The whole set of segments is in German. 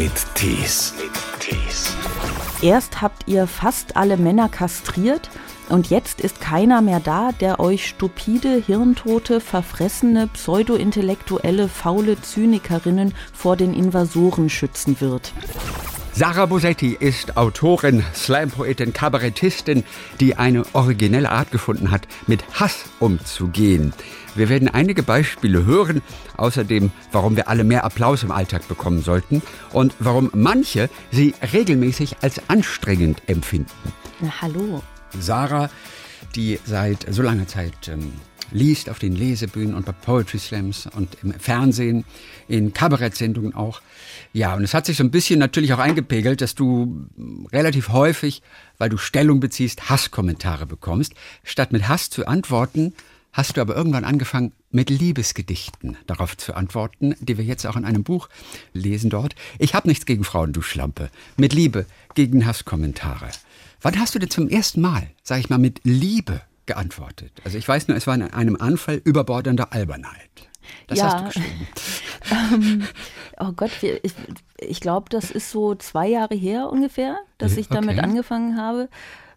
mit Tees. Erst habt ihr fast alle Männer kastriert und jetzt ist keiner mehr da, der euch stupide, hirntote, verfressene, pseudointellektuelle, faule Zynikerinnen vor den Invasoren schützen wird. Sarah Bosetti ist Autorin, Slam-Poetin, Kabarettistin, die eine originelle Art gefunden hat, mit Hass umzugehen. Wir werden einige Beispiele hören, außerdem, warum wir alle mehr Applaus im Alltag bekommen sollten und warum manche sie regelmäßig als anstrengend empfinden. Na, hallo. Sarah, die seit so langer Zeit ähm, liest auf den Lesebühnen und bei Poetry Slams und im Fernsehen, in Kabarettsendungen auch. Ja, und es hat sich so ein bisschen natürlich auch eingepegelt, dass du relativ häufig, weil du Stellung beziehst, Hasskommentare bekommst. Statt mit Hass zu antworten, hast du aber irgendwann angefangen, mit Liebesgedichten darauf zu antworten, die wir jetzt auch in einem Buch lesen dort. Ich habe nichts gegen Frauen, du Schlampe. Mit Liebe gegen Hasskommentare. Wann hast du denn zum ersten Mal, sag ich mal, mit Liebe geantwortet? Also ich weiß nur, es war in einem Anfall überbordender Albernheit. Das ja. hast du geschrieben. ähm, oh Gott, ich, ich glaube, das ist so zwei Jahre her ungefähr, dass ich damit Okay. angefangen habe.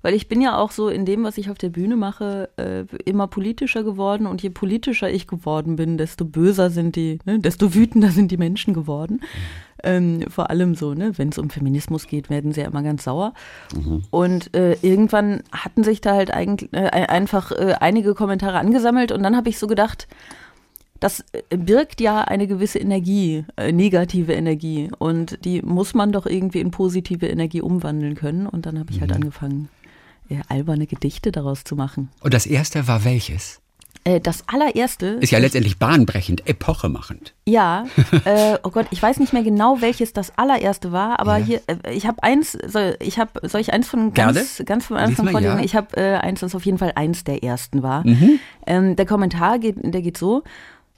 Weil ich bin ja auch so in dem, was ich auf der Bühne mache, äh, immer politischer geworden. Und je politischer ich geworden bin, desto böser sind die, ne, desto wütender sind die Menschen geworden. Ähm, vor allem so, ne, wenn es um Feminismus geht, werden sie ja immer ganz sauer. Und äh, irgendwann hatten sich da halt eigentlich äh, einfach äh, einige Kommentare angesammelt und dann habe ich so gedacht, das äh, birgt ja eine gewisse Energie, äh, negative Energie. Und die muss man doch irgendwie in positive Energie umwandeln können. Und dann habe ich halt angefangen, äh, alberne Gedichte daraus zu machen. Und das erste war welches? Äh, das allererste. Ist ja letztendlich bahnbrechend, epochemachend. Ja, äh, oh Gott, ich weiß nicht mehr genau, welches das allererste war, aber Ja. hier, äh, ich habe eins, soll ich, hab, soll ich eins von ganz, Gerne. ganz vom Anfang vorlesen? ja. Ich habe äh, eins, das auf jeden Fall eins der ersten war. Mhm. Ähm, der Kommentar geht, der geht so.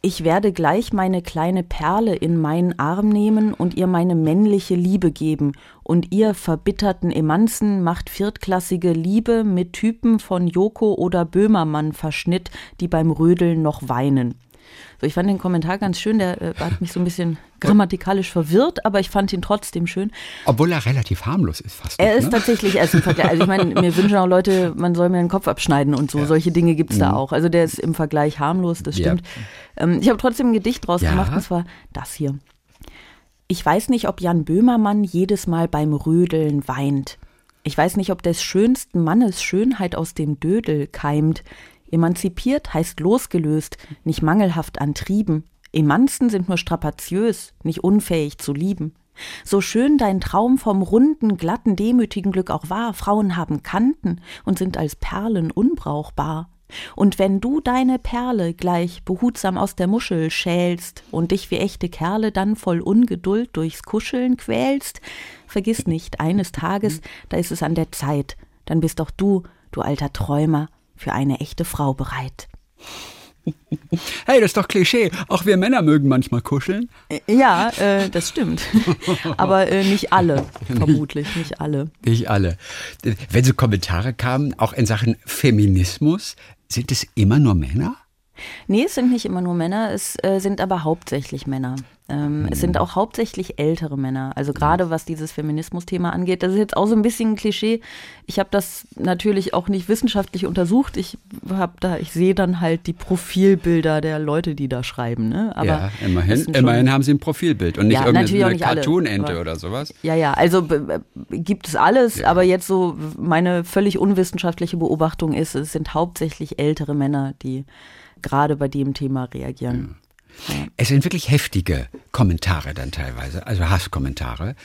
Ich werde gleich meine kleine Perle in meinen Arm nehmen und ihr meine männliche Liebe geben. Und ihr verbitterten Emanzen macht viertklassige Liebe mit Typen von Joko oder Böhmermann Verschnitt, die beim Rödeln noch weinen. So, ich fand den Kommentar ganz schön, der äh, hat mich so ein bisschen grammatikalisch verwirrt, aber ich fand ihn trotzdem schön. Obwohl er relativ harmlos ist fast. Er noch, ist ne? tatsächlich, er ist im Vergleich, also ich meine, mir wünschen auch Leute, man soll mir den Kopf abschneiden und so, solche Dinge gibt's da auch. Also der ist im Vergleich harmlos, das Mhm. Ja. stimmt. Ähm, ich habe trotzdem ein Gedicht draus Ja. gemacht, und zwar das hier. Ich weiß nicht, ob Jan Böhmermann jedes Mal beim Rödeln weint. Ich weiß nicht, ob des schönsten Mannes Schönheit aus dem Dödel keimt. Emanzipiert heißt losgelöst, nicht mangelhaft an Trieben. Emanzen sind nur strapaziös, nicht unfähig zu lieben. So schön dein Traum vom runden, glatten, demütigen Glück auch war, Frauen haben Kanten und sind als Perlen unbrauchbar. Und wenn du deine Perle gleich behutsam aus der Muschel schälst und dich wie echte Kerle dann voll Ungeduld durchs Kuscheln quälst, vergiss nicht, eines Tages, da ist es an der Zeit, dann bist auch du, du alter Träumer, für eine echte Frau bereit. Hey, das ist doch Klischee. Auch wir Männer mögen manchmal kuscheln. Ja, äh, das stimmt. Aber äh, nicht alle, vermutlich, nicht alle. Nicht alle. Wenn so Kommentare kamen, auch in Sachen Feminismus, sind es immer nur Männer? Nee, es sind nicht immer nur Männer, es äh, sind aber hauptsächlich Männer. Ähm, Es sind auch hauptsächlich ältere Männer. Also gerade was dieses Feminismus-Thema angeht, das ist jetzt auch so ein bisschen ein Klischee. Ich habe das natürlich auch nicht wissenschaftlich untersucht. Ich habe da, ich sehe dann halt die Profilbilder der Leute, die da schreiben. Ne? Aber ja, immerhin, immerhin haben sie ein Profilbild und nicht Ja, irgendeine Cartoon-Ente oder sowas. Ja, ja, also b- b- gibt es alles, Ja. aber jetzt so meine völlig unwissenschaftliche Beobachtung ist, es sind hauptsächlich ältere Männer, die gerade bei dem Thema reagieren. Es sind wirklich heftige Kommentare dann teilweise, also Hasskommentare.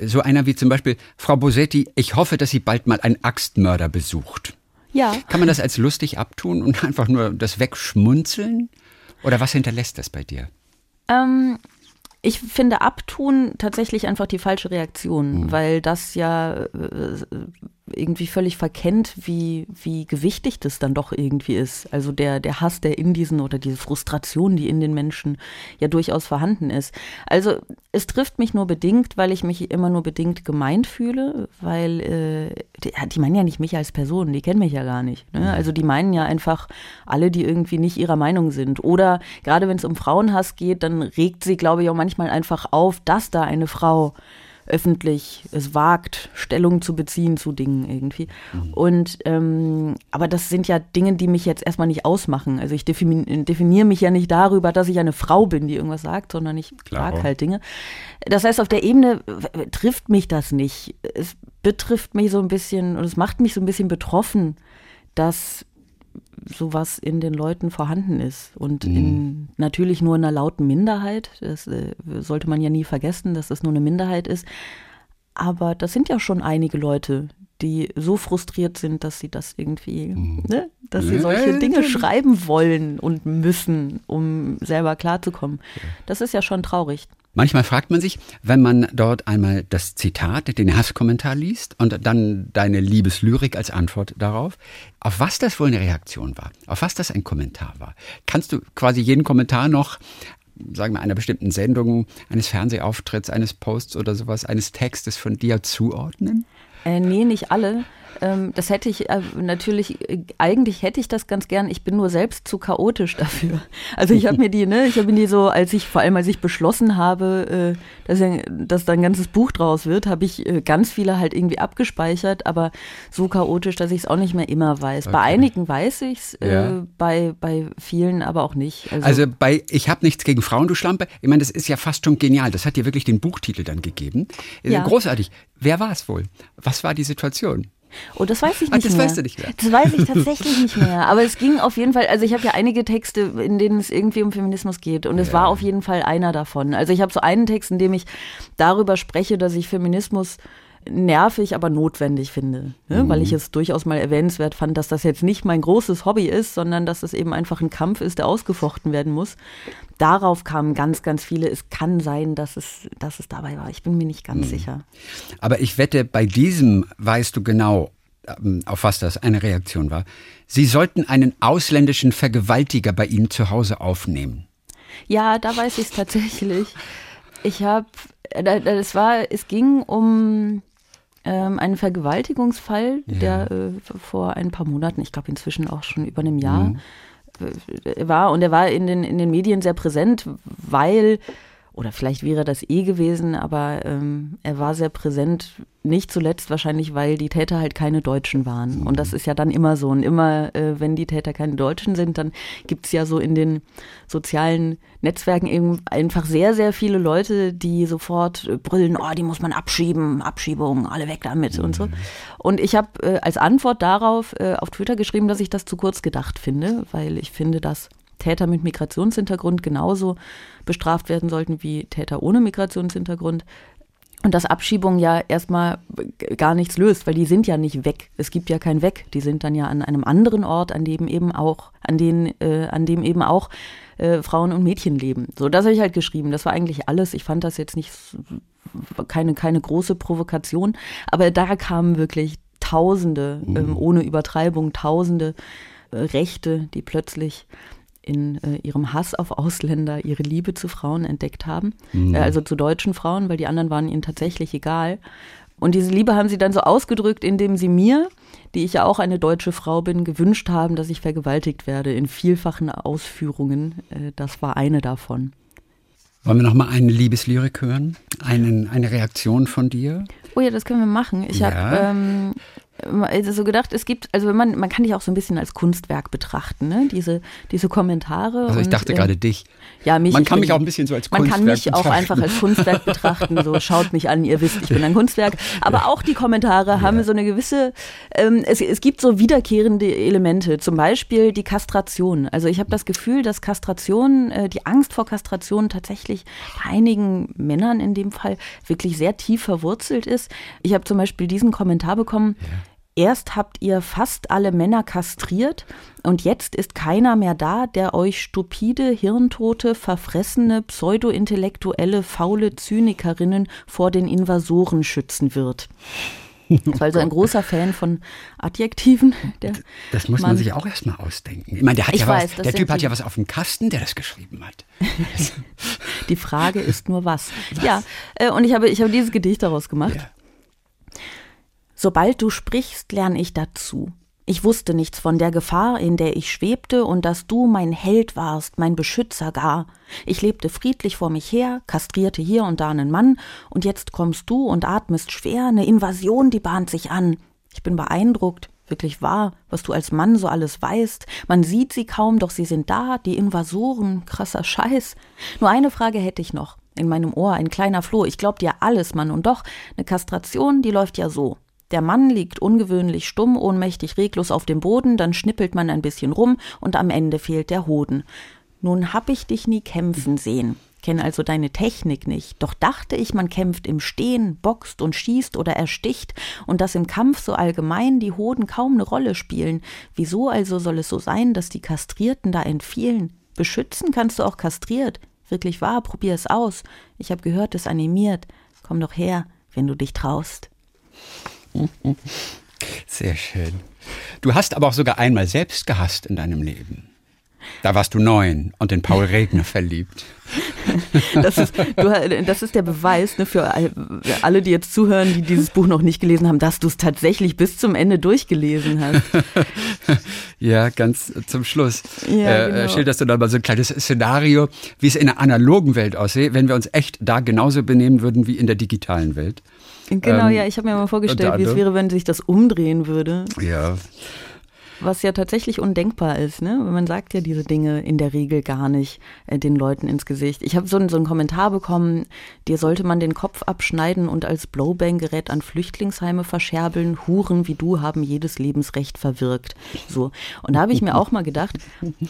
So einer wie zum Beispiel, Frau Bosetti, ich hoffe, dass sie bald mal einen Axtmörder besucht. Ja. Kann man das als lustig abtun und einfach nur das wegschmunzeln? Oder was hinterlässt das bei dir? Ähm, ich finde abtun tatsächlich einfach die falsche Reaktion, Mhm. weil das ja äh, irgendwie völlig verkennt, wie, wie gewichtig das dann doch irgendwie ist. Also der, der Hass, der in diesen oder diese Frustration, die in den Menschen ja durchaus vorhanden ist. Also es trifft mich nur bedingt, weil ich mich immer nur bedingt gemeint fühle, weil äh, die, die meinen ja nicht mich als Person, die kennen mich ja gar nicht. Ne? Also die meinen ja einfach alle, die irgendwie nicht ihrer Meinung sind. Oder gerade wenn es um Frauenhass geht, dann regt sie, glaube ich, auch manchmal manchmal einfach auf, dass da eine Frau öffentlich es wagt, Stellung zu beziehen zu Dingen irgendwie. Mhm. Und ähm, aber das sind ja Dinge, die mich jetzt erstmal nicht ausmachen. Also ich definiere mich ja nicht darüber, dass ich eine Frau bin, die irgendwas sagt, sondern ich sage halt Dinge. Das heißt, auf der Ebene trifft mich das nicht. Es betrifft mich so ein bisschen und es macht mich so ein bisschen betroffen, dass sowas in den Leuten vorhanden ist. Und mhm. in, natürlich nur in einer lauten Minderheit. Das äh, sollte man ja nie vergessen, dass das nur eine Minderheit ist. Aber das sind ja schon einige Leute, die so frustriert sind, dass sie das irgendwie, mhm. ne, dass sie solche Dinge schreiben wollen und müssen, um selber klarzukommen. Das ist ja schon traurig. Manchmal fragt man sich, wenn man dort einmal das Zitat, den Hasskommentar liest und dann deine Liebeslyrik als Antwort darauf, auf was das wohl eine Reaktion war, auf was das ein Kommentar war. Kannst du quasi jeden Kommentar noch sagen wir, einer bestimmten Sendung, eines Fernsehauftritts, eines Posts oder sowas, eines Textes von dir zuordnen? Äh, nee, nicht alle. Ähm, das hätte ich äh, natürlich, äh, eigentlich hätte ich das ganz gern. Ich bin nur selbst zu chaotisch dafür. Also ich habe mir die, ne, ich habe mir die so, als ich, vor allem als ich beschlossen habe, äh, dass, dass da ein ganzes Buch draus wird, habe ich äh, ganz viele halt irgendwie abgespeichert, aber so chaotisch, dass ich es auch nicht mehr immer weiß. Okay. Bei einigen weiß ich es, äh, ja. bei, bei vielen aber auch nicht. Also, also bei Ich habe nichts gegen Frauen, du Schlampe, ich meine, das ist ja fast schon genial. Das hat dir wirklich den Buchtitel dann gegeben. Ja. Großartig. Wer war es wohl? Was war die Situation? Oh, das weiß ich nicht Ach, das mehr. weißt du nicht mehr. Das weiß ich tatsächlich nicht mehr. Aber es ging auf jeden Fall, also ich habe ja einige Texte, in denen es irgendwie um Feminismus geht. Und es ja. war auf jeden Fall einer davon. Also ich habe so einen Text, in dem ich darüber spreche, dass ich Feminismus nervig, aber notwendig finde. Ne? Mhm. Weil ich es durchaus mal erwähnenswert fand, dass das jetzt nicht mein großes Hobby ist, sondern dass es eben einfach ein Kampf ist, der ausgefochten werden muss. Darauf kamen ganz, ganz viele. Es kann sein, dass es, dass es dabei war. Ich bin mir nicht ganz mhm. sicher. Aber ich wette, bei diesem weißt du genau, ähm, auf was das eine Reaktion war. Sie sollten einen ausländischen Vergewaltiger bei Ihnen zu Hause aufnehmen. Ja, da weiß ich es tatsächlich. Ich habe, äh, das war, es ging um ähm, einen Vergewaltigungsfall, ja. der äh, vor ein paar Monaten, ich glaube inzwischen auch schon über einem Jahr, mhm. Äh, war. Und er war in den, in den Medien sehr präsent, weil oder vielleicht wäre das eh gewesen, aber ähm, er war sehr präsent, nicht zuletzt wahrscheinlich, weil die Täter halt keine Deutschen waren. Und das ist ja dann immer so. Und immer, äh, wenn die Täter keine Deutschen sind, dann gibt's ja so in den sozialen Netzwerken eben einfach sehr, sehr viele Leute, die sofort brüllen, oh, die muss man abschieben, Abschiebung, alle weg damit mhm. und so. Und ich habe äh, als Antwort darauf äh, auf Twitter geschrieben, dass ich das zu kurz gedacht finde, weil ich finde, dass Täter mit Migrationshintergrund genauso bestraft werden sollten wie Täter ohne Migrationshintergrund. Und dass Abschiebung ja erstmal gar nichts löst, weil die sind ja nicht weg. Es gibt ja kein Weg. Die sind dann ja an einem anderen Ort, an dem eben auch, an den, äh, an dem eben auch äh, Frauen und Mädchen leben. So, das habe ich halt geschrieben. Das war eigentlich alles. Ich fand das jetzt nicht keine, keine große Provokation, aber da kamen wirklich Tausende, mhm. ähm, ohne Übertreibung, Tausende äh, Rechte, die plötzlich in äh, ihrem Hass auf Ausländer ihre Liebe zu Frauen entdeckt haben, mhm. äh, also zu deutschen Frauen, weil die anderen waren ihnen tatsächlich egal. Und diese Liebe haben sie dann so ausgedrückt, indem sie mir, die ich ja auch eine deutsche Frau bin, gewünscht haben, dass ich vergewaltigt werde in vielfachen Ausführungen. Äh, das war eine davon. Wollen wir noch mal eine Liebeslyrik hören? Einen, eine Reaktion von dir? Oh ja, das können wir machen. Ich ja. habe ähm, also so gedacht, es gibt, also wenn man, man kann dich auch so ein bisschen als Kunstwerk betrachten, ne? Diese, diese Kommentare. Also ich und, dachte äh, gerade dich. Ja, mich. Man kann mich auch ein bisschen so als Kunstwerk betrachten. Man kann mich auch einfach als Kunstwerk betrachten. So schaut mich an, ihr wisst, ich bin ein Kunstwerk. Aber auch die Kommentare ja. haben so eine gewisse, ähm, es, es gibt so wiederkehrende Elemente. Zum Beispiel die Kastration. Also ich habe das Gefühl, dass Kastration, äh, die Angst vor Kastration tatsächlich bei einigen Männern in dem Fall wirklich sehr tief verwurzelt ist. Ich habe zum Beispiel diesen Kommentar bekommen. Ja Erst habt ihr fast alle Männer kastriert und jetzt ist keiner mehr da, der euch stupide, hirntote, verfressene, pseudointellektuelle, faule Zynikerinnen vor den Invasoren schützen wird. Das war also ein großer Fan von Adjektiven. das muss man, man sich auch erstmal ausdenken. Ich meine, der, hat ja weiß, was, der Typ hat ja was auf dem Kasten, der das geschrieben hat. Die Frage ist nur was. was? Ja, äh, und ich habe, ich habe dieses Gedicht daraus gemacht. Ja. Sobald du sprichst, lerne ich dazu. Ich wusste nichts von der Gefahr, in der ich schwebte, und dass du mein Held warst, mein Beschützer gar. Ich lebte friedlich vor mich her, kastrierte hier und da einen Mann, und jetzt kommst du und atmest schwer, eine Invasion, die bahnt sich an. Ich bin beeindruckt, wirklich wahr, was du als Mann so alles weißt. Man sieht sie kaum, doch sie sind da, die Invasoren, krasser Scheiß. Nur eine Frage hätte ich noch. In meinem Ohr ein kleiner Floh. Ich glaub dir alles, Mann, und doch, eine Kastration, die läuft ja so. Der Mann liegt ungewöhnlich stumm, ohnmächtig reglos auf dem Boden, dann schnippelt man ein bisschen rum und am Ende fehlt der Hoden. Nun hab ich dich nie kämpfen sehen, kenn also deine Technik nicht, doch dachte ich, man kämpft im Stehen, boxt und schießt oder ersticht und dass im Kampf so allgemein die Hoden kaum ne Rolle spielen. Wieso also soll es so sein, dass die Kastrierten da entfielen? Beschützen kannst du auch kastriert. Wirklich wahr, probier es aus. Ich hab gehört, es animiert. Komm doch her, wenn du dich traust. Sehr schön. Du hast aber auch sogar einmal selbst gehasst in deinem Leben. Da warst du neun und in Paul Regner verliebt. Das ist, du, das ist der Beweis ne, für alle, die jetzt zuhören, die dieses Buch noch nicht gelesen haben, dass du es tatsächlich bis zum Ende durchgelesen hast. Ja, ganz zum Schluss. Ja, äh, genau. Schilderst du dann mal so ein kleines Szenario, wie es in der analogen Welt aussehe, wenn wir uns echt da genauso benehmen würden wie in der digitalen Welt. Genau, Ähm, ja, ich habe mir mal vorgestellt, wie es wäre, wenn sich das umdrehen würde. Ja, Was ja tatsächlich undenkbar ist, ne? Man sagt ja diese Dinge in der Regel gar nicht äh, den Leuten ins Gesicht. Ich habe so, einen- so einen Kommentar bekommen, dir sollte man den Kopf abschneiden und als Blowbang-Gerät an Flüchtlingsheime verscherbeln. Huren wie du haben jedes Lebensrecht verwirkt. So. Und da habe ich mir auch mal gedacht,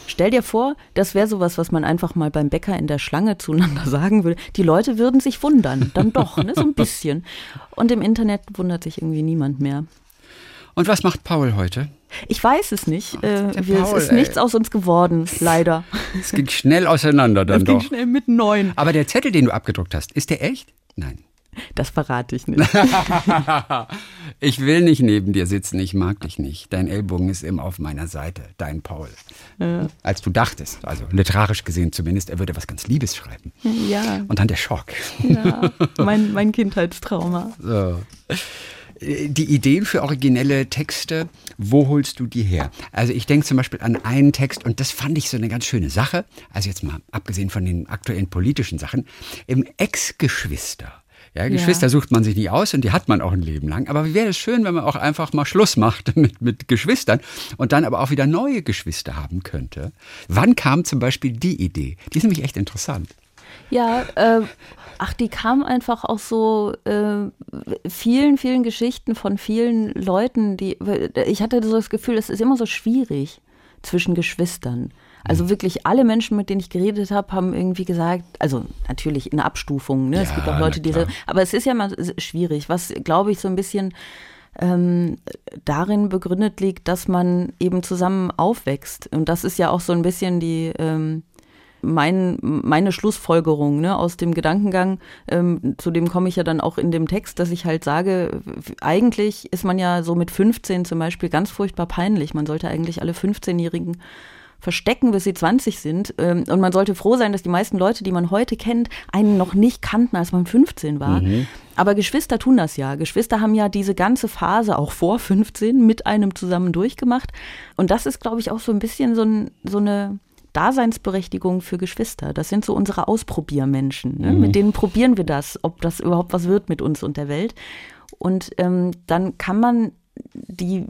stell dir vor, das wäre sowas, was man einfach mal beim Bäcker in der Schlange zueinander sagen würde. Die Leute würden sich wundern. Dann doch, ne? So ein bisschen. Und im Internet wundert sich irgendwie niemand mehr. Und was macht Paul heute? Ich weiß es nicht. Äh, der wir, Paul, es ist ey. nichts aus uns geworden, leider. Es ging schnell auseinander dann Es ging doch. schnell mit neun. Aber der Zettel, den du abgedruckt hast, ist der echt? Nein. Das verrate ich nicht. Ich will nicht neben dir sitzen, ich mag dich nicht. Dein Ellbogen ist immer auf meiner Seite, dein Paul. Als du dachtest, also literarisch gesehen zumindest, er würde was ganz Liebes schreiben. Ja, Und dann der Schock. ja. Mein, mein Kindheitstrauma. So. Die Ideen für originelle Texte, wo holst du die her? Also ich denke zum Beispiel an einen Text und das fand ich so eine ganz schöne Sache. Also jetzt mal abgesehen von den aktuellen politischen Sachen. Im Ex-Geschwister. Ja, Geschwister sucht man sich nie aus und die hat man auch ein Leben lang. Aber wie wäre es schön, wenn man auch einfach mal Schluss macht mit, mit Geschwistern und dann aber auch wieder neue Geschwister haben könnte? Wann kam zum Beispiel die Idee? Die ist nämlich echt interessant. Ja, äh, ach, die kam einfach aus so äh, vielen, vielen Geschichten von vielen Leuten, die, ich hatte so das Gefühl, es ist immer so schwierig zwischen Geschwistern. Also wirklich alle Menschen, mit denen ich geredet habe, haben irgendwie gesagt, also natürlich in Abstufungen, ne? es Ja, gibt auch Leute, die, klar. aber es ist ja mal schwierig, was glaube ich so ein bisschen ähm, darin begründet liegt, dass man eben zusammen aufwächst. Und das ist ja auch so ein bisschen die ähm, mein, meine Schlussfolgerung ne, aus dem Gedankengang, ähm, zu dem komme ich ja dann auch in dem Text, dass ich halt sage, eigentlich ist man ja so mit 15 zum Beispiel ganz furchtbar peinlich. Man sollte eigentlich alle 15-Jährigen verstecken, bis sie 20 sind. Ähm, und man sollte froh sein, dass die meisten Leute, die man heute kennt, einen noch nicht kannten, als man 15 war. Aber Geschwister tun das ja. Geschwister haben ja diese ganze Phase auch vor 15 mit einem zusammen durchgemacht. Und das ist, glaube ich, auch so ein bisschen so, ein, so eine Daseinsberechtigung für Geschwister. Das sind so unsere Ausprobiermenschen. Ne? Mit denen probieren wir das, ob das überhaupt was wird mit uns und der Welt. Und ähm, dann kann man die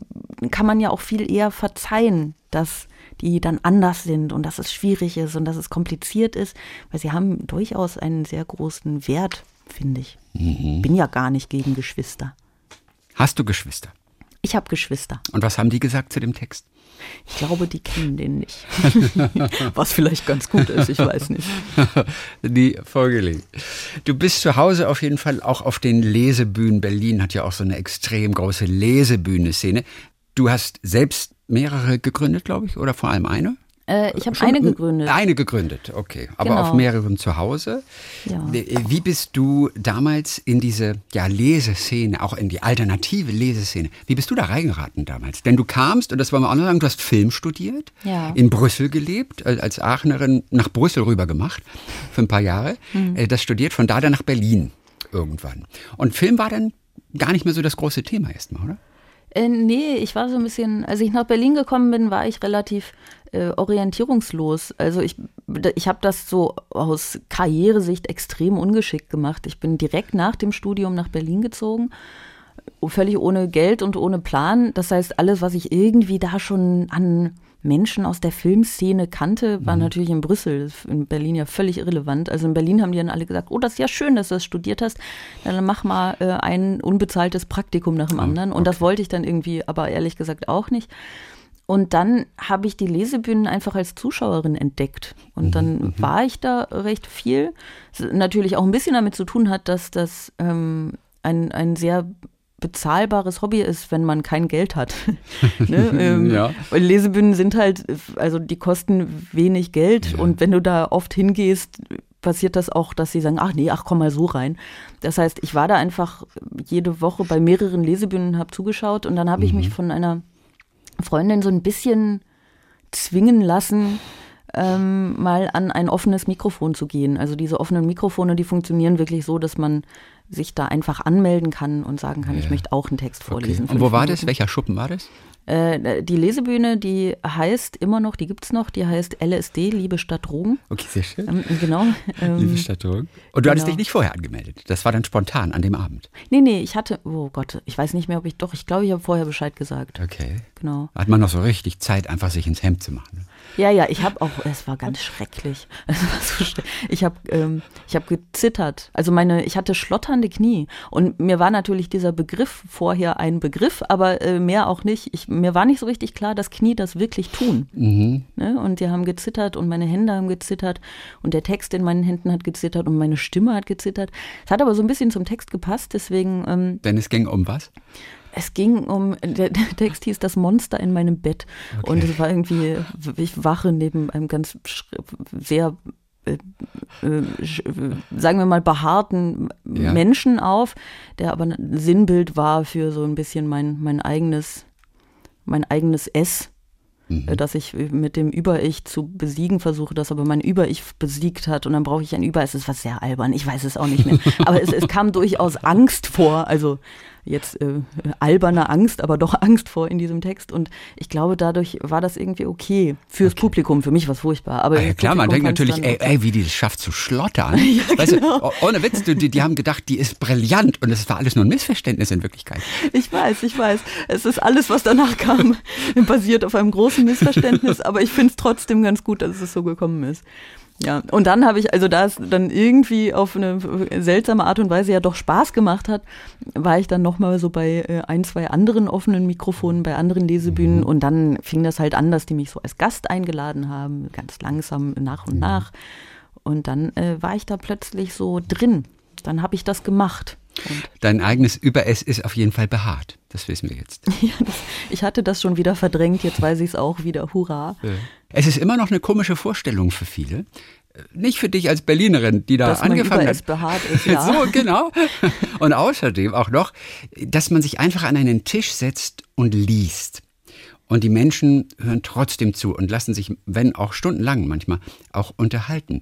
kann man ja auch viel eher verzeihen, dass die dann anders sind und dass es schwierig ist und dass es kompliziert ist, weil sie haben durchaus einen sehr großen Wert, finde ich. Bin ja gar nicht gegen Geschwister. Hast du Geschwister? Ich habe Geschwister. Und was haben die gesagt zu dem Text? Ich glaube, die kennen den nicht. Was vielleicht ganz gut ist, ich weiß nicht. die vorgelegt. Du bist zu Hause auf jeden Fall auch auf den Lesebühnen. Berlin hat ja auch so eine extrem große Lesebühne-Szene. Du hast selbst mehrere gegründet, glaube ich, oder vor allem eine? Äh, ich habe eine gegründet. Eine gegründet, okay. Aber Genau. auf mehreren zu Hause. Ja. Wie bist du damals in diese ja, Leseszene, auch in die alternative Leseszene, wie bist du da reingeraten damals? Denn du kamst, und das wollen wir auch noch sagen, du hast Film studiert, Ja. in Brüssel gelebt, äh, als Aachenerin nach Brüssel rüber gemacht, für ein paar Jahre. Mhm. Äh, Das studiert, von da dann nach Berlin irgendwann. Und Film war dann gar nicht mehr so das große Thema erstmal, oder? Äh, nee, ich war so ein bisschen, als ich nach Berlin gekommen bin, war ich relativ äh, orientierungslos. Also ich, ich habe das so aus Karrieresicht extrem ungeschickt gemacht. Ich bin direkt nach dem Studium nach Berlin gezogen, völlig ohne Geld und ohne Plan. Das heißt, alles, was ich irgendwie da schon an Menschen aus der Filmszene kannte, war mhm. natürlich in Brüssel, in Berlin ja völlig irrelevant. Also in Berlin haben die dann alle gesagt, oh, das ist ja schön, dass du das studiert hast, dann mach mal äh, ein unbezahltes Praktikum nach dem oh, anderen. Und okay. das wollte ich dann irgendwie aber ehrlich gesagt auch nicht. Und dann habe ich die Lesebühnen einfach als Zuschauerin entdeckt. Und mhm, dann mhm. war ich da recht viel. Das natürlich auch ein bisschen damit zu tun hat, dass das ähm, ein, ein sehr bezahlbares Hobby ist, wenn man kein Geld hat. ne? ähm, ja. Lesebühnen sind halt, also die kosten wenig Geld ja. und wenn du da oft hingehst, passiert das auch, dass sie sagen, ach nee, ach komm mal so rein. Das heißt, ich war da einfach jede Woche bei mehreren Lesebühnen, habe zugeschaut und dann habe mhm. ich mich von einer Freundin so ein bisschen zwingen lassen, ähm, mal an ein offenes Mikrofon zu gehen. Also diese offenen Mikrofone, die funktionieren wirklich so, dass man sich da einfach anmelden kann und sagen kann, ja. ich möchte auch einen Text vorlesen. Okay. Und wo war das? Welcher Schuppen war das? Äh, die Lesebühne, die heißt immer noch, die gibt es noch, die heißt LSD, Liebe statt Drogen. Okay, sehr schön. Ähm, genau. Ähm, Liebe statt Drogen. Und du genau. hattest dich nicht vorher angemeldet. Das war dann spontan an dem Abend. Nee, nee, ich hatte, oh Gott, ich weiß nicht mehr, ob ich, doch, ich glaube, ich habe vorher Bescheid gesagt. Okay. Genau. Hat man noch so richtig Zeit, einfach sich ins Hemd zu machen. Ja, ja, ich habe auch, es war ganz schrecklich. War so schreck. Ich habe ähm, hab gezittert. Also meine, ich hatte schlotternde Knie. Und mir war natürlich dieser Begriff vorher ein Begriff, aber äh, mehr auch nicht. Ich, mir war nicht so richtig klar, dass Knie das wirklich tun. Mhm. Ne? Und die haben gezittert und meine Hände haben gezittert und der Text in meinen Händen hat gezittert und meine Stimme hat gezittert. Es hat aber so ein bisschen zum Text gepasst, deswegen. Ähm, Denn es ging um was? Es ging um, der, Text hieß Das Monster in meinem Bett. Okay. Und es war irgendwie, ich wache neben einem ganz sehr äh, äh, sagen wir mal, behaarten ja. Menschen auf, der aber ein Sinnbild war für so ein bisschen mein, mein eigenes, mein eigenes S mhm. Dass ich mit dem Über-Ich zu besiegen versuche, das aber mein Über-Ich besiegt hat und dann brauche ich ein Über. Es ist was sehr albern, ich weiß es auch nicht mehr. aber es, es kam durchaus Angst vor, also jetzt äh, alberne Angst, aber doch Angst vor in diesem Text. Und ich glaube, dadurch war das irgendwie okay. Fürs okay. Publikum, für mich war es furchtbar. Aber ja, klar, man denkt natürlich, ey, ey, wie die das schafft zu schlottern. ja, weißt genau. du, ohne Witz, die, die haben gedacht, die ist brillant und es war alles nur ein Missverständnis in Wirklichkeit. Ich weiß, ich weiß. Es ist alles, was danach kam, basiert auf einem großen Missverständnis, aber ich finde es trotzdem ganz gut, dass es so gekommen ist. Ja, und dann habe ich, also da es dann irgendwie auf eine seltsame Art und Weise ja doch Spaß gemacht hat, war ich dann nochmal so bei äh, ein, zwei anderen offenen Mikrofonen, bei anderen Lesebühnen mhm. und dann fing das halt an, dass die mich so als Gast eingeladen haben, ganz langsam nach und mhm. nach. Und dann äh, war ich da plötzlich so drin. Dann habe ich das gemacht. Und Dein eigenes Über-S ist auf jeden Fall behaart. Das wissen wir jetzt. ja, das, ich hatte das schon wieder verdrängt, jetzt weiß ich es auch wieder. Hurra. Es ist immer noch eine komische Vorstellung für viele. Nicht für dich als Berlinerin, die da dass angefangen hat. behaart ist, ja. so, genau. Und außerdem auch noch, dass man sich einfach an einen Tisch setzt und liest. Und die Menschen hören trotzdem zu und lassen sich, wenn auch stundenlang manchmal, auch unterhalten.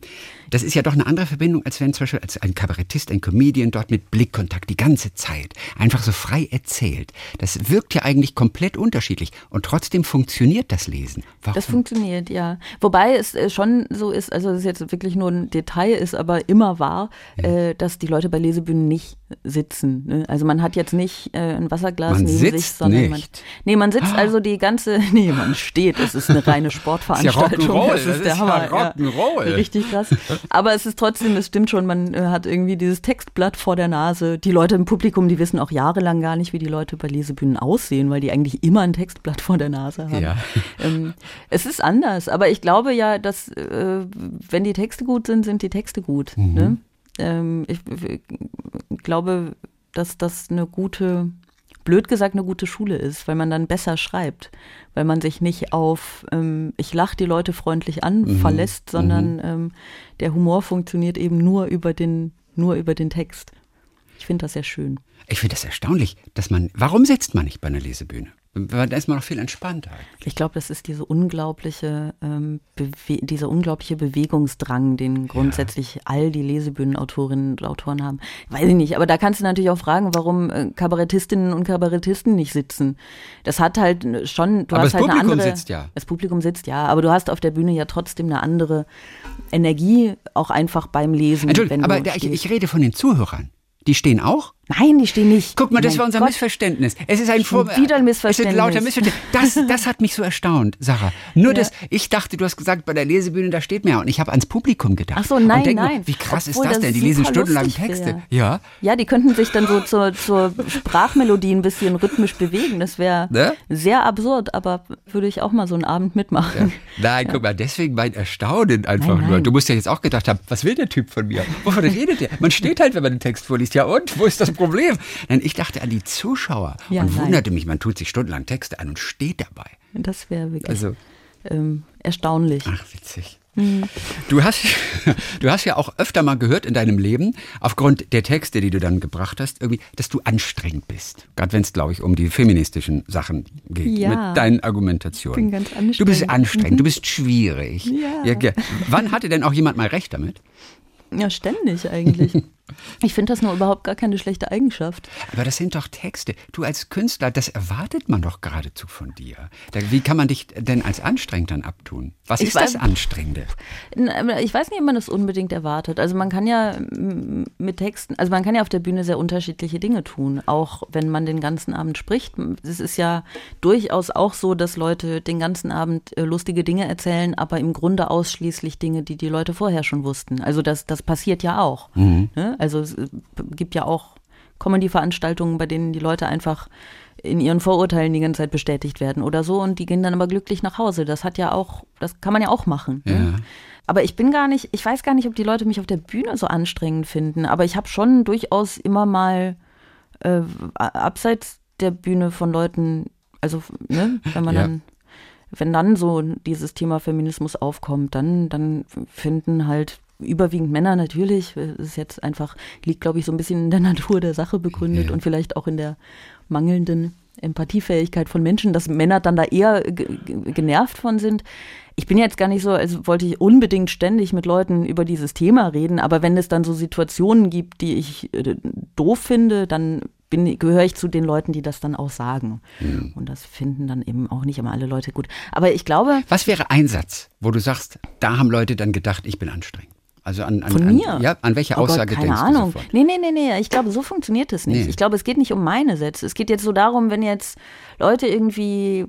Das ist ja doch eine andere Verbindung, als wenn zum Beispiel als ein Kabarettist, ein Comedian dort mit Blickkontakt die ganze Zeit einfach so frei erzählt. Das wirkt ja eigentlich komplett unterschiedlich und trotzdem funktioniert das Lesen. Warum? Das funktioniert, ja. Wobei es äh, schon so ist, also es jetzt wirklich nur ein Detail ist, aber immer wahr, ja. äh, dass die Leute bei Lesebühnen nicht sitzen. Ne? Also man hat jetzt nicht äh, ein Wasserglas man neben sich, sondern nicht. man. Nee, man sitzt ah. also die ganze. Nee, man steht. Es ist eine reine Sportveranstaltung. Das ist, ja das ist der Hammer. Ja Rock'n'Roll. Richtig krass. Aber es ist trotzdem, es stimmt schon, man äh, hat irgendwie dieses Textblatt vor der Nase. Die Leute im Publikum, die wissen auch jahrelang gar nicht, wie die Leute bei Lesebühnen aussehen, weil die eigentlich immer ein Textblatt vor der Nase haben. Ja. Ähm, es ist anders, aber ich glaube ja, dass äh, wenn die Texte gut sind, sind die Texte gut. Mhm. Ne? Ähm, ich, ich glaube, dass das eine gute, blöd gesagt, eine gute Schule ist, weil man dann besser schreibt, weil man sich nicht auf ähm, ich lache die Leute freundlich an mhm. verlässt, sondern mhm. ähm, der Humor funktioniert eben nur über den, nur über den Text. Ich finde das sehr schön. Ich finde das erstaunlich, dass man, warum sitzt man nicht bei einer Lesebühne? Da ist man noch viel entspannter. Ich glaube, das ist diese unglaubliche, ähm, dieser unglaubliche Bewegungsdrang, den grundsätzlich ja. all die Lesebühnenautorinnen und Autoren haben. Weiß ich nicht, aber da kannst du natürlich auch fragen, warum äh, Kabarettistinnen und Kabarettisten nicht sitzen. Das hat halt schon, du aber hast das halt Publikum eine andere. Sitzt ja. Das Publikum sitzt ja, aber du hast auf der Bühne ja trotzdem eine andere Energie, auch einfach beim Lesen. Entschuldigung, aber ich, ich rede von den Zuhörern. Die stehen auch? Nein, die stehen nicht. Guck mal, das Mein war unser Gott. Missverständnis. Es ist ein Schon wieder ein Missverständnis. Es sind lauter Missverständnisse. Das, das hat mich so erstaunt, Sarah. Nur Ja. das, ich dachte, du hast gesagt, bei der Lesebühne, da steht mehr. Und ich habe ans Publikum gedacht. Ach so, nein, denk nein. Nur, wie krass Obwohl ist das denn? Die lesen stundenlang Texte. wär. Ja. Ja, die könnten sich dann so zur, zur Sprachmelodie ein bisschen rhythmisch bewegen. Das wäre Ne? sehr absurd, aber würde ich auch mal so einen Abend mitmachen. Nein, guck mal, deswegen mein Erstaunen einfach Nein, nur. nein. Du musst ja jetzt auch gedacht haben, was will der Typ von mir? Wovon redet der? Man steht halt, wenn man den Text vorliest. Ja und? Wo ist das Problem? Nein, ich dachte an die Zuschauer Ja, und nein. wunderte mich, man tut sich stundenlang Texte an und steht dabei. Das wäre wirklich Also, ähm, erstaunlich. ach, witzig. Du hast, du hast ja auch öfter mal gehört in deinem Leben, aufgrund der Texte, die du dann gebracht hast, irgendwie, dass du anstrengend bist. Gerade wenn es, glaube ich, um die feministischen Sachen geht. Ja. Mit deinen Argumentationen. Ich bin ganz Du bist anstrengend. anstrengend, du bist schwierig. Ja. ge- Wann hatte denn auch jemand mal recht damit? Ja, ständig eigentlich. Ich finde das nur überhaupt gar keine schlechte Eigenschaft. Aber das sind doch Texte. Du als Künstler, das erwartet man doch geradezu von dir. Wie kann man dich denn als anstrengend dann abtun? Was Ich ist das weiß- Anstrengende? N- aber Ich weiß nicht, ob man das unbedingt erwartet. Also man kann ja mit Texten, also man kann ja auf der Bühne sehr unterschiedliche Dinge tun, auch wenn man den ganzen Abend spricht. Es ist ja durchaus auch so, dass Leute den ganzen Abend äh, lustige Dinge erzählen, aber im Grunde ausschließlich Dinge, die die Leute vorher schon wussten. Also das, das passiert ja auch. Ne? Also es äh, gibt ja auch Comedy-Veranstaltungen, bei denen die Leute einfach in ihren Vorurteilen die ganze Zeit bestätigt werden oder so und die gehen dann aber glücklich nach Hause. Das hat ja auch, das kann man ja auch machen. Ja. Ne? Aber ich bin gar nicht, ich weiß gar nicht, ob die Leute mich auf der Bühne so anstrengend finden, aber ich habe schon durchaus immer mal äh, abseits der Bühne von Leuten, also ne, wenn man Ja. dann, wenn dann so dieses Thema Feminismus aufkommt, dann, dann finden halt überwiegend Männer natürlich, es ist jetzt einfach, liegt glaube ich so ein bisschen in der Natur der Sache begründet Ja. und vielleicht auch in der mangelnden Empathiefähigkeit von Menschen, dass Männer dann da eher ge- ge- genervt von sind. Ich bin jetzt gar nicht so, also wollte ich unbedingt ständig mit Leuten über dieses Thema reden, aber wenn es dann so Situationen gibt, die ich äh, doof finde, dann gehöre ich zu den Leuten, die das dann auch sagen. Und das finden dann eben auch nicht immer alle Leute gut. Aber ich glaube, Was wäre ein Satz, wo du sagst, da haben Leute dann gedacht, ich bin anstrengend? Also an, an, Von an, mir? Ja, an welche Oh Gott, Aussage keine denkst Ahnung. du sofort? Nee, nee, nee, nee. Ich glaube, so funktioniert es nicht. Nee. Ich glaube, es geht nicht um meine Sätze. Es geht jetzt so darum, wenn jetzt Leute irgendwie,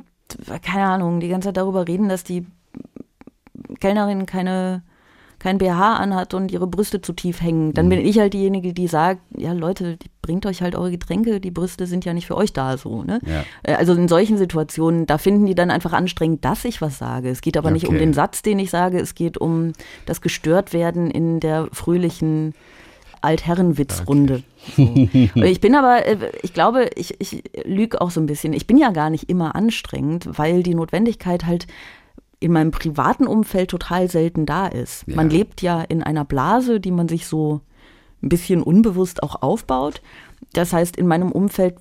keine Ahnung, die ganze Zeit darüber reden, dass die Kellnerin keine kein BH anhat und ihre Brüste zu tief hängen, dann Mhm. bin ich halt diejenige, die sagt, ja Leute, bringt euch halt eure Getränke, die Brüste sind ja nicht für euch da so, ne? Ja. Äh, Also in solchen Situationen, da finden die dann einfach anstrengend, dass ich was sage. Es geht aber nicht um Okay. den Satz, den ich sage, es geht um das Gestörtwerden in der fröhlichen Altherrenwitzrunde. So. Und ich bin aber, äh, ich glaube, ich, ich lüge auch so ein bisschen. Ich bin ja gar nicht immer anstrengend, weil die Notwendigkeit halt in meinem privaten Umfeld total selten da ist. Ja. Man lebt ja in einer Blase, die man sich so ein bisschen unbewusst auch aufbaut. Das heißt, in meinem Umfeld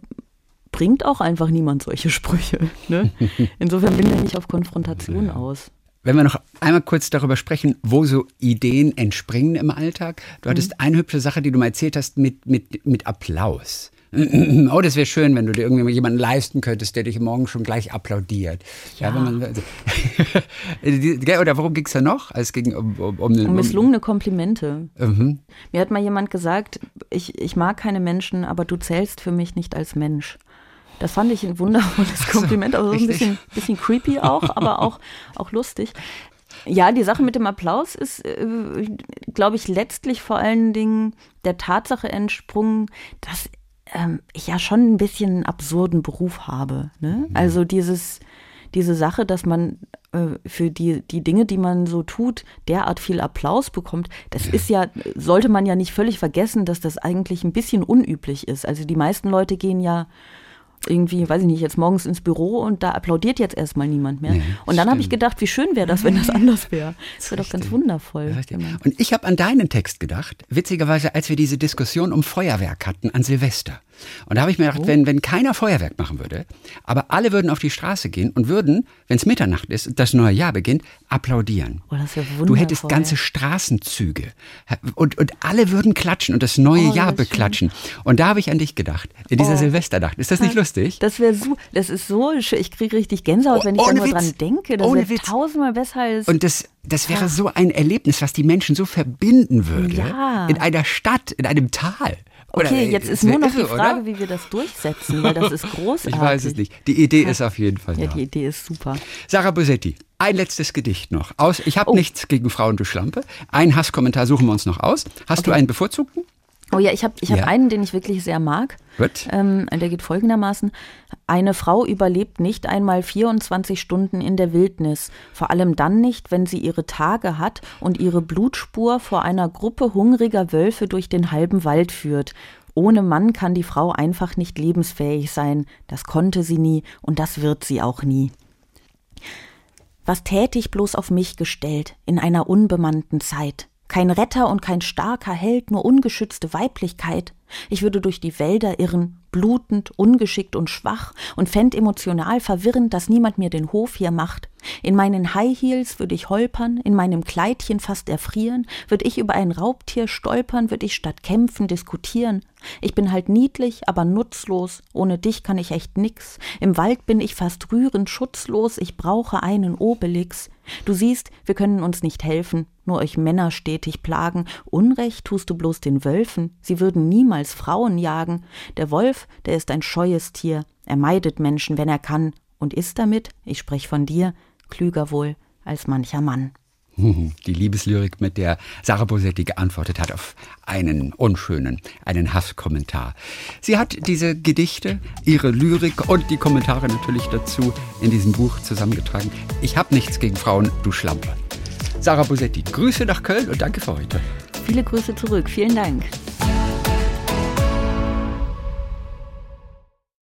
bringt auch einfach niemand solche Sprüche. Ne? Insofern bin ich nicht auf Konfrontation aus. Wenn wir noch einmal kurz darüber sprechen, wo so Ideen entspringen im Alltag. Du hattest Mhm. eine hübsche Sache, die du mal erzählt hast, mit, mit, mit Applaus. Oh, das wäre schön, wenn du dir irgendwie jemanden leisten könntest, der dich morgen schon gleich applaudiert. Ja, wenn man, oder worum ging es da noch? Es ging um, um, um, Und misslungene Komplimente. Mhm. Mir hat mal jemand gesagt, ich, ich mag keine Menschen, aber du zählst für mich nicht als Mensch. Das fand ich ein wundervolles Kompliment, aber so ein bisschen, bisschen creepy auch, aber auch, auch lustig. Ja, die Sache mit dem Applaus ist, äh, glaube ich, letztlich vor allen Dingen der Tatsache entsprungen, dass ähm, ich ja schon ein bisschen einen absurden Beruf habe. Ne? Also dieses, diese Sache, dass man äh, für die, die Dinge, die man so tut, derart viel Applaus bekommt, das ist ja, sollte man ja nicht völlig vergessen, dass das eigentlich ein bisschen unüblich ist. Also die meisten Leute gehen ja irgendwie, weiß ich nicht, jetzt morgens ins Büro und da applaudiert jetzt erstmal niemand mehr. Nee, und dann habe ich gedacht, wie schön wäre das, wenn das anders wäre. Das wäre doch ganz wundervoll. Man- Und ich habe an deinen Text gedacht, witzigerweise, als wir diese Diskussion um Feuerwerk hatten an Silvester. Und da habe ich mir gedacht, wenn, wenn keiner Feuerwerk machen würde, aber alle würden auf die Straße gehen und würden, wenn es Mitternacht ist, das neue Jahr beginnt, applaudieren. Oh, das wär du hättest ganze Straßenzüge und, und alle würden klatschen und das neue Oh, Jahr das beklatschen. Und da habe ich an dich gedacht, in dieser Oh. Silvesternacht. Ist das nicht lustig? Das wäre so, das ist so schön. Ich kriege richtig Gänsehaut, Oh, wenn ich da nur dran denke. Das Ohne wäre tausendmal besser als. Und das, das wäre so ein Erlebnis, was die Menschen so verbinden würde. Ja. In einer Stadt, in einem Tal. Oder, okay, äh, jetzt ist nur noch die irre, Frage, oder? wie wir das durchsetzen, weil das ist großartig. Ich weiß es nicht. Die Idee ist auf jeden Fall Ja, da. die Idee ist super. Sarah Bosetti, ein letztes Gedicht noch. Aus, ich Oh. habe nichts gegen Frauen, du Schlampe. Einen Hasskommentar suchen wir uns noch aus. Hast du einen bevorzugten? Oh ja, ich habe ich hab Ja. einen, den ich wirklich sehr mag. Gut. Ähm, der geht folgendermaßen. Eine Frau überlebt nicht einmal 24 Stunden in der Wildnis, vor allem dann nicht, wenn sie ihre Tage hat und ihre Blutspur vor einer Gruppe hungriger Wölfe durch den halben Wald führt. Ohne Mann kann die Frau einfach nicht lebensfähig sein. Das konnte sie nie und das wird sie auch nie. Was täte ich bloß auf mich gestellt in einer unbemannten Zeit? Kein Retter und kein starker Held, nur ungeschützte Weiblichkeit. Ich würde durch die Wälder irren, blutend, ungeschickt und schwach und fänd emotional verwirrend, dass niemand mir den Hof hier macht. In meinen High Heels würde ich holpern, in meinem Kleidchen fast erfrieren, würd ich über ein Raubtier stolpern, würd ich statt kämpfen diskutieren. Ich bin halt niedlich, aber nutzlos, ohne dich kann ich echt nix. Im Wald bin ich fast rührend schutzlos, ich brauche einen Obelix. Du siehst, wir können uns nicht helfen, nur euch Männer stetig plagen. Unrecht tust du bloß den Wölfen, sie würden niemals Frauen jagen. Der Wolf, der ist ein scheues Tier, er meidet Menschen, wenn er kann, und ist damit, ich sprech von dir, klüger wohl als mancher Mann. Die Liebeslyrik, mit der Sarah Bosetti geantwortet hat auf einen unschönen, einen Hasskommentar. Sie hat diese Gedichte, ihre Lyrik und die Kommentare natürlich dazu in diesem Buch zusammengetragen. Ich habe nichts gegen Frauen, du Schlampe. Sarah Bosetti, Grüße nach Köln und danke für heute. Viele Grüße zurück, vielen Dank.